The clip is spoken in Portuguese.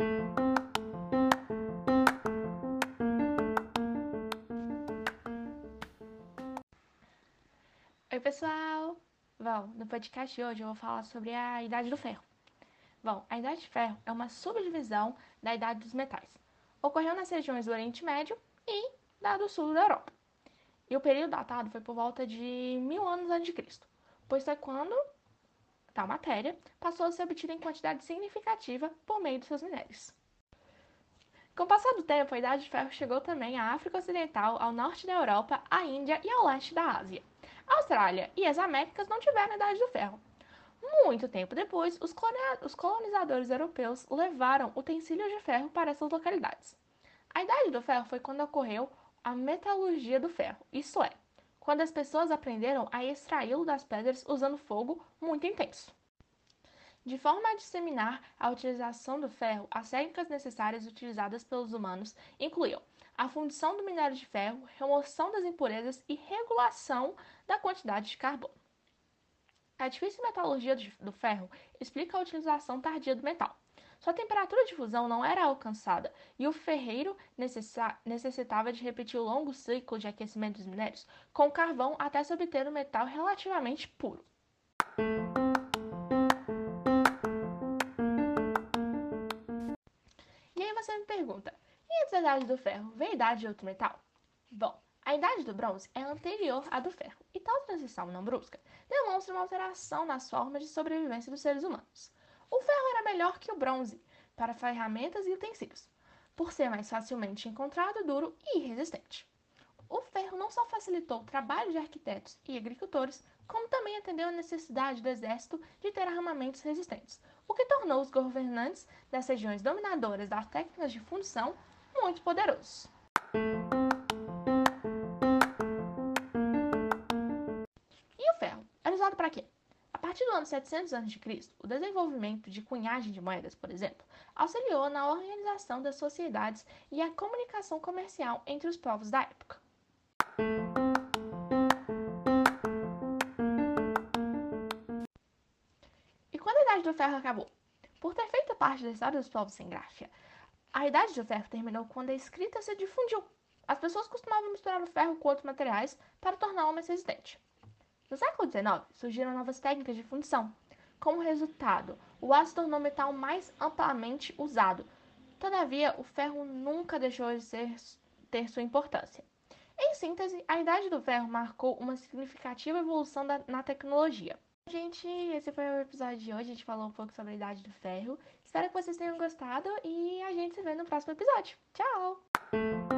Oi, pessoal! Bom, no podcast de hoje eu vou falar sobre a Idade do Ferro. Bom, a Idade de Ferro é uma subdivisão da Idade dos Metais. Ocorreu nas regiões do Oriente Médio e da do Sul da Europa. E o período datado foi por volta de mil anos antes de Cristo, pois foi quando tal matéria passou a ser obtida em quantidade significativa por meio dos seus minérios. Com o passar do tempo, a Idade de Ferro chegou também à África Ocidental, ao norte da Europa, à Índia e ao leste da Ásia. A Austrália e as Américas não tiveram a Idade do Ferro. Muito tempo depois, os colonizadores europeus levaram utensílios de ferro para essas localidades. A Idade do Ferro foi quando ocorreu a metalurgia do ferro, isto é, quando as pessoas aprenderam a extraí-lo das pedras usando fogo muito intenso. De forma a disseminar a utilização do ferro, as técnicas necessárias utilizadas pelos humanos incluíam a fundição do minério de ferro, remoção das impurezas e regulação da quantidade de carbono. A difícil metalurgia do ferro explica a utilização tardia do metal. Sua temperatura de fusão não era alcançada e o ferreiro necessitava de repetir o longo ciclo de aquecimento dos minérios com carvão até se obter um metal relativamente puro. E aí você me pergunta, e antes da Idade do Ferro, veio a Idade de outro metal? Bom, a Idade do Bronze é anterior à do Ferro, e tal transição não brusca demonstra uma alteração nas formas de sobrevivência dos seres humanos. O ferro era melhor que o bronze para ferramentas e utensílios, por ser mais facilmente encontrado, duro e resistente. O ferro não só facilitou o trabalho de arquitetos e agricultores, como também atendeu a necessidade do exército de ter armamentos resistentes, o que tornou os governantes das regiões dominadoras das técnicas de fundição muito poderosos. E o ferro? Era usado para quê? Partir do ano 700 a.C., o desenvolvimento de cunhagem de moedas, por exemplo, auxiliou na organização das sociedades e a comunicação comercial entre os povos da época. E quando a Idade do Ferro acabou? Por ter feito parte da história dos povos sem gráfica, a Idade do Ferro terminou quando a escrita se difundiu. As pessoas costumavam misturar o ferro com outros materiais para torná-lo mais resistente. No século XIX, surgiram novas técnicas de fundição. Como resultado, o aço tornou metal mais amplamente usado. Todavia, o ferro nunca deixou de ser, ter sua importância. Em síntese, a Idade do Ferro marcou uma significativa evolução da, na tecnologia. Gente, esse foi o episódio de hoje. A gente falou um pouco sobre a Idade do Ferro. Espero que vocês tenham gostado e a gente se vê no próximo episódio. Tchau!